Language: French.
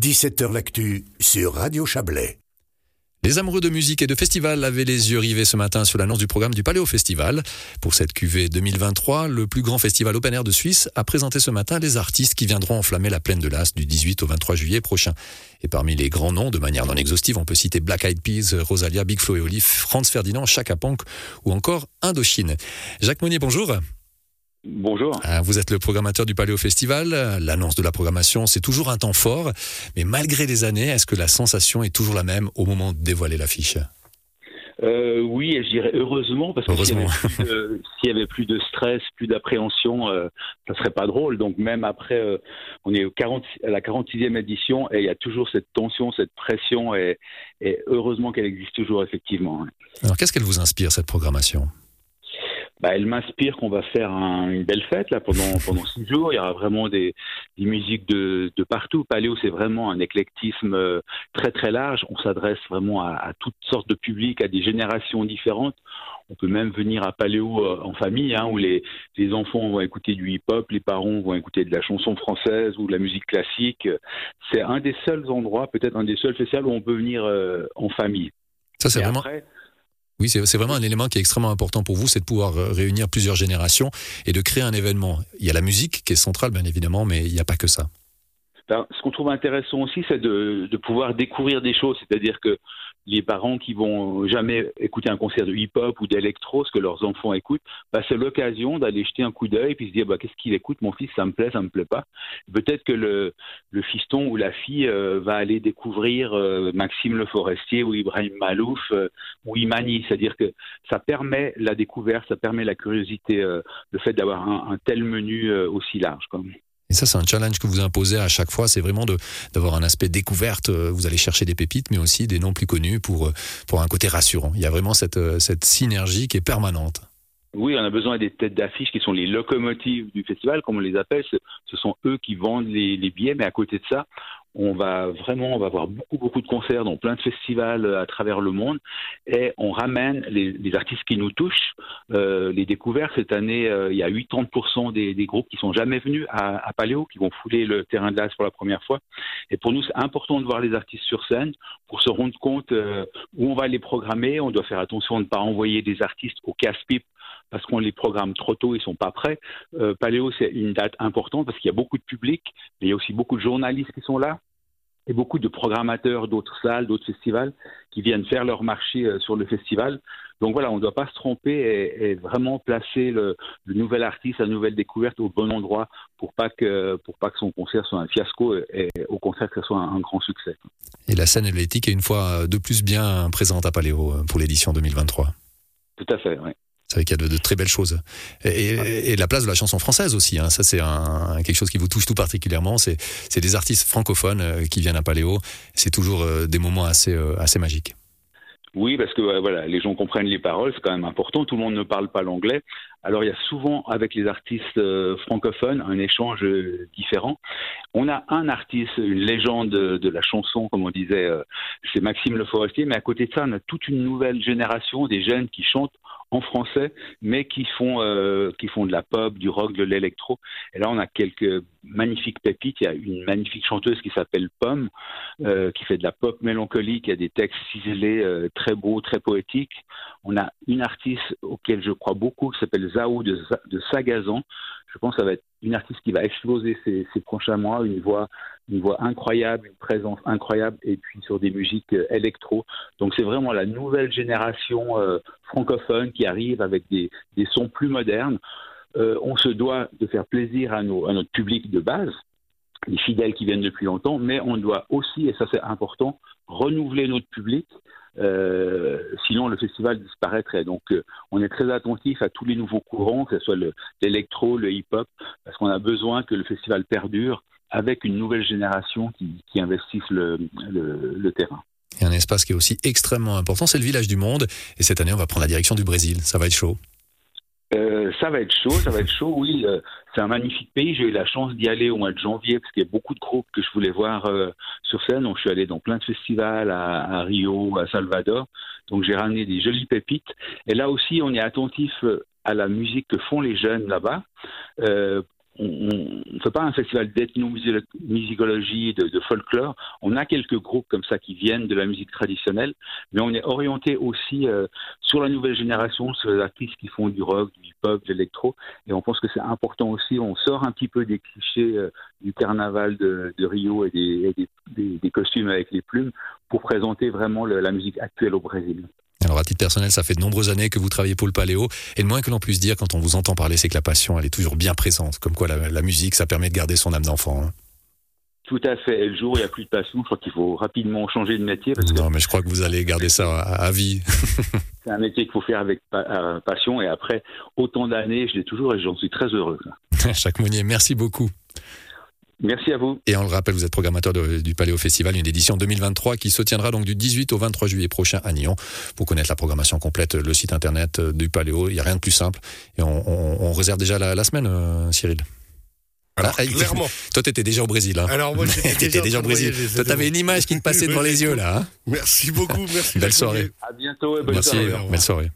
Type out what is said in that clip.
17h L'actu sur Radio Chablais. Les amoureux de musique et de festival avaient les yeux rivés ce matin sur l'annonce du programme du Paléo Festival. Pour cette QV 2023, le plus grand festival open air de Suisse a présenté ce matin les artistes qui viendront enflammer la plaine de l'As du 18 au 23 juillet prochain. Et parmi les grands noms, de manière non exhaustive, on peut citer Black Eyed Peas, Rosalia, Big Flo et Olive, Franz Ferdinand, Chaka Ponk ou encore Indochine. Jacques Monnier, bonjour. Bonjour. Ah, vous êtes le programmateur du Paléo Festival. L'annonce de la programmation, c'est toujours un temps fort. Mais malgré les années, est-ce que la sensation est toujours la même au moment de dévoiler l'affiche? Euh, oui, je dirais heureusement, parce que s'il y, avait plus de stress, plus d'appréhension, euh, ça serait pas drôle. Donc même après, euh, on est au 40, à la 46e édition et il y a toujours cette tension, cette pression, et, et heureusement qu'elle existe toujours effectivement. Alors qu'est-ce qu'elle vous inspire, cette programmation? Bah, elle m'inspire qu'on va faire une belle fête là pendant pendant six jours. Il y aura vraiment des, des musiques de, de partout. Paléo, c'est vraiment un éclectisme euh, très très large. On s'adresse vraiment à, à, toutes sortes de publics, à des générations différentes. On peut même venir à Paléo euh, en famille, hein, où les, les enfants vont écouter du hip-hop, les parents vont écouter de la chanson française ou de la musique classique. C'est un des seuls endroits, peut-être un des seuls festivals où on peut venir euh, en famille. Ça, c'est vraiment. Oui, c'est vraiment un élément qui est extrêmement important pour vous, c'est de pouvoir euh, réunir plusieurs générations et de créer un événement. Il y a la musique qui est centrale, bien évidemment, mais il n'y a pas que ça. Ben, ce qu'on trouve intéressant aussi, c'est de, de, pouvoir découvrir des choses. C'est-à-dire que les parents qui vont jamais écouter un concert de hip-hop ou d'électro, ce que leurs enfants écoutent, bah, c'est l'occasion d'aller jeter un coup d'œil et se dire bah, qu'est-ce qu'il écoute, mon fils, ça me plaît, ça me plaît pas. Peut-être que le, le, fiston ou la fille euh, va aller découvrir euh, Maxime Le Forestier ou Ibrahim Malouf euh, ou Imani, c'est-à-dire que ça permet la découverte, ça permet la curiosité, le fait d'avoir un, un, tel menu aussi large. Quoi. Et ça, c'est un challenge que vous imposez à chaque fois. C'est vraiment d'avoir un aspect découverte. Euh, vous allez chercher des pépites, mais aussi des noms plus connus pour, euh, pour un côté rassurant. Il y a vraiment cette, euh, cette synergie qui est permanente. Oui, on a besoin des têtes d'affiche qui sont les locomotives du festival, comme on les appelle. Ce, sont eux qui vendent les, les, billets, mais à côté de ça, on va vraiment, on va avoir beaucoup, beaucoup de concerts dans plein de festivals euh, à travers le monde et on ramène les, artistes qui nous touchent. Euh, les découvertes, cette année, euh, il y a 80% des, groupes qui sont jamais venus à, Paléo, qui vont fouler le terrain de l'As pour la première fois. Et pour nous, c'est important de voir les artistes sur scène pour se rendre compte où on va les programmer. On doit faire attention de ne pas envoyer des artistes au casse-pipe parce qu'on les programme trop tôt, ils sont pas prêts. Euh, Paléo, c'est une date importante parce qu'il y a beaucoup de public, mais il y a aussi beaucoup de journalistes qui sont là et beaucoup de programmateurs d'autres salles, d'autres festivals qui viennent faire leur marché euh, sur le festival. Donc voilà, on ne doit pas se tromper et, et vraiment placer le, le, nouvel artiste, la nouvelle découverte au bon endroit pour pas que pour pas que son concert soit un fiasco et, au contraire que ce soit un, un grand succès. Et la scène helvétique est une fois de plus bien présente à Paléo euh, pour l'édition 2023. Tout à fait, oui. C'est vrai qu'il y a de, de, très belles choses. Et, et, la place de la chanson française aussi. Hein. Ça, c'est un, quelque chose qui vous touche tout particulièrement. C'est des artistes francophones euh, qui viennent à Paléo. C'est toujours euh, des moments assez, euh, assez magiques. Oui, parce que voilà, les gens comprennent les paroles, c'est quand même important. Tout le monde ne parle pas l'anglais. Alors il y a souvent avec les artistes euh, francophones un échange euh, différent. On a un artiste, une légende de la chanson, comme on disait, euh, c'est Maxime Le Forestier, mais à côté de ça, on a toute une nouvelle génération des jeunes qui chantent en français, mais qui font euh, qui font de la pop, du rock, de l'électro. Et là, on a quelques magnifiques pépites. Il y a une magnifique chanteuse qui s'appelle Pomme, euh, qui fait de la pop mélancolique. Il y a des textes ciselés, euh, très beaux, très poétiques. On a une artiste auquel je crois beaucoup, qui s'appelle Zao de, de Sagazan. Je pense que ça va être une artiste qui va exploser ces, prochains mois, une voix, une voix incroyable, une présence incroyable, et puis sur des musiques euh, électro. Donc c'est vraiment la nouvelle génération euh, francophone qui arrive avec des, sons plus modernes. Euh, on se doit de faire plaisir à notre public de base, les fidèles qui viennent depuis longtemps, mais on doit aussi, et ça c'est important, renouveler notre public. Euh, sinon, le festival disparaîtrait. Donc, euh, on est très attentif à tous les nouveaux courants, que ce soit l'électro, le, hip-hop, parce qu'on a besoin que le festival perdure avec une nouvelle génération qui, investisse le, le, le terrain. A un espace qui est aussi extrêmement important, c'est le village du monde. Et cette année, on va prendre la direction du Brésil. Ça va être chaud. Euh, ça va être chaud, ça va être chaud, oui. Euh, c'est un magnifique pays. J'ai eu la chance d'y aller au mois de janvier parce qu'il y a beaucoup de groupes que je voulais voir euh, sur scène. Donc, je suis allé dans plein de festivals à, à Rio, à Salvador. Donc, j'ai ramené des jolies pépites. Et là aussi, on est attentif euh, à la musique que font les jeunes là-bas. On ne fait pas un festival d'ethnomusicologie, de, de folklore. On a quelques groupes comme ça qui viennent de la musique traditionnelle, mais on est orienté aussi euh, sur la nouvelle génération, sur les artistes qui font du rock, du hip-hop, de l'électro. Et on pense que c'est important aussi. On sort un petit peu des clichés euh, du carnaval de, Rio et, des, costumes avec les plumes pour présenter vraiment la musique actuelle au Brésil. Alors à titre personnel, ça fait de nombreuses années que vous travaillez pour le Paléo, et le moins que l'on puisse dire quand on vous entend parler, c'est que la passion, elle est toujours bien présente. Comme quoi la, musique, ça permet de garder son âme d'enfant. Hein. Tout à fait. Et le jour où il n'y a plus de passion, je crois qu'il faut rapidement changer de métier. non, mais je crois que vous allez garder ça à, vie. c'est un métier qu'il faut faire avec euh, passion, et après autant d'années, je l'ai toujours et j'en suis très heureux. Jacques Monnier, merci beaucoup. Merci à vous. Et on le rappelle, vous êtes programmateur du Paléo Festival, une édition 2023 qui se tiendra donc du 18 au 23 juillet prochain à Nyon. Pour connaître la programmation complète, le site internet du Paléo, il n'y a rien de plus simple. Et on, réserve déjà la, semaine, euh, Cyril. Alors, ah, clairement. Toi, tu étais déjà au Brésil. Hein. Alors, moi, j'étais déjà, au Brésil. Toi, tu avais une image qui te passait devant les yeux, là. Hein. merci beaucoup. Merci. Belle soirée. À bientôt. bonne merci, soirée. Belle soirée.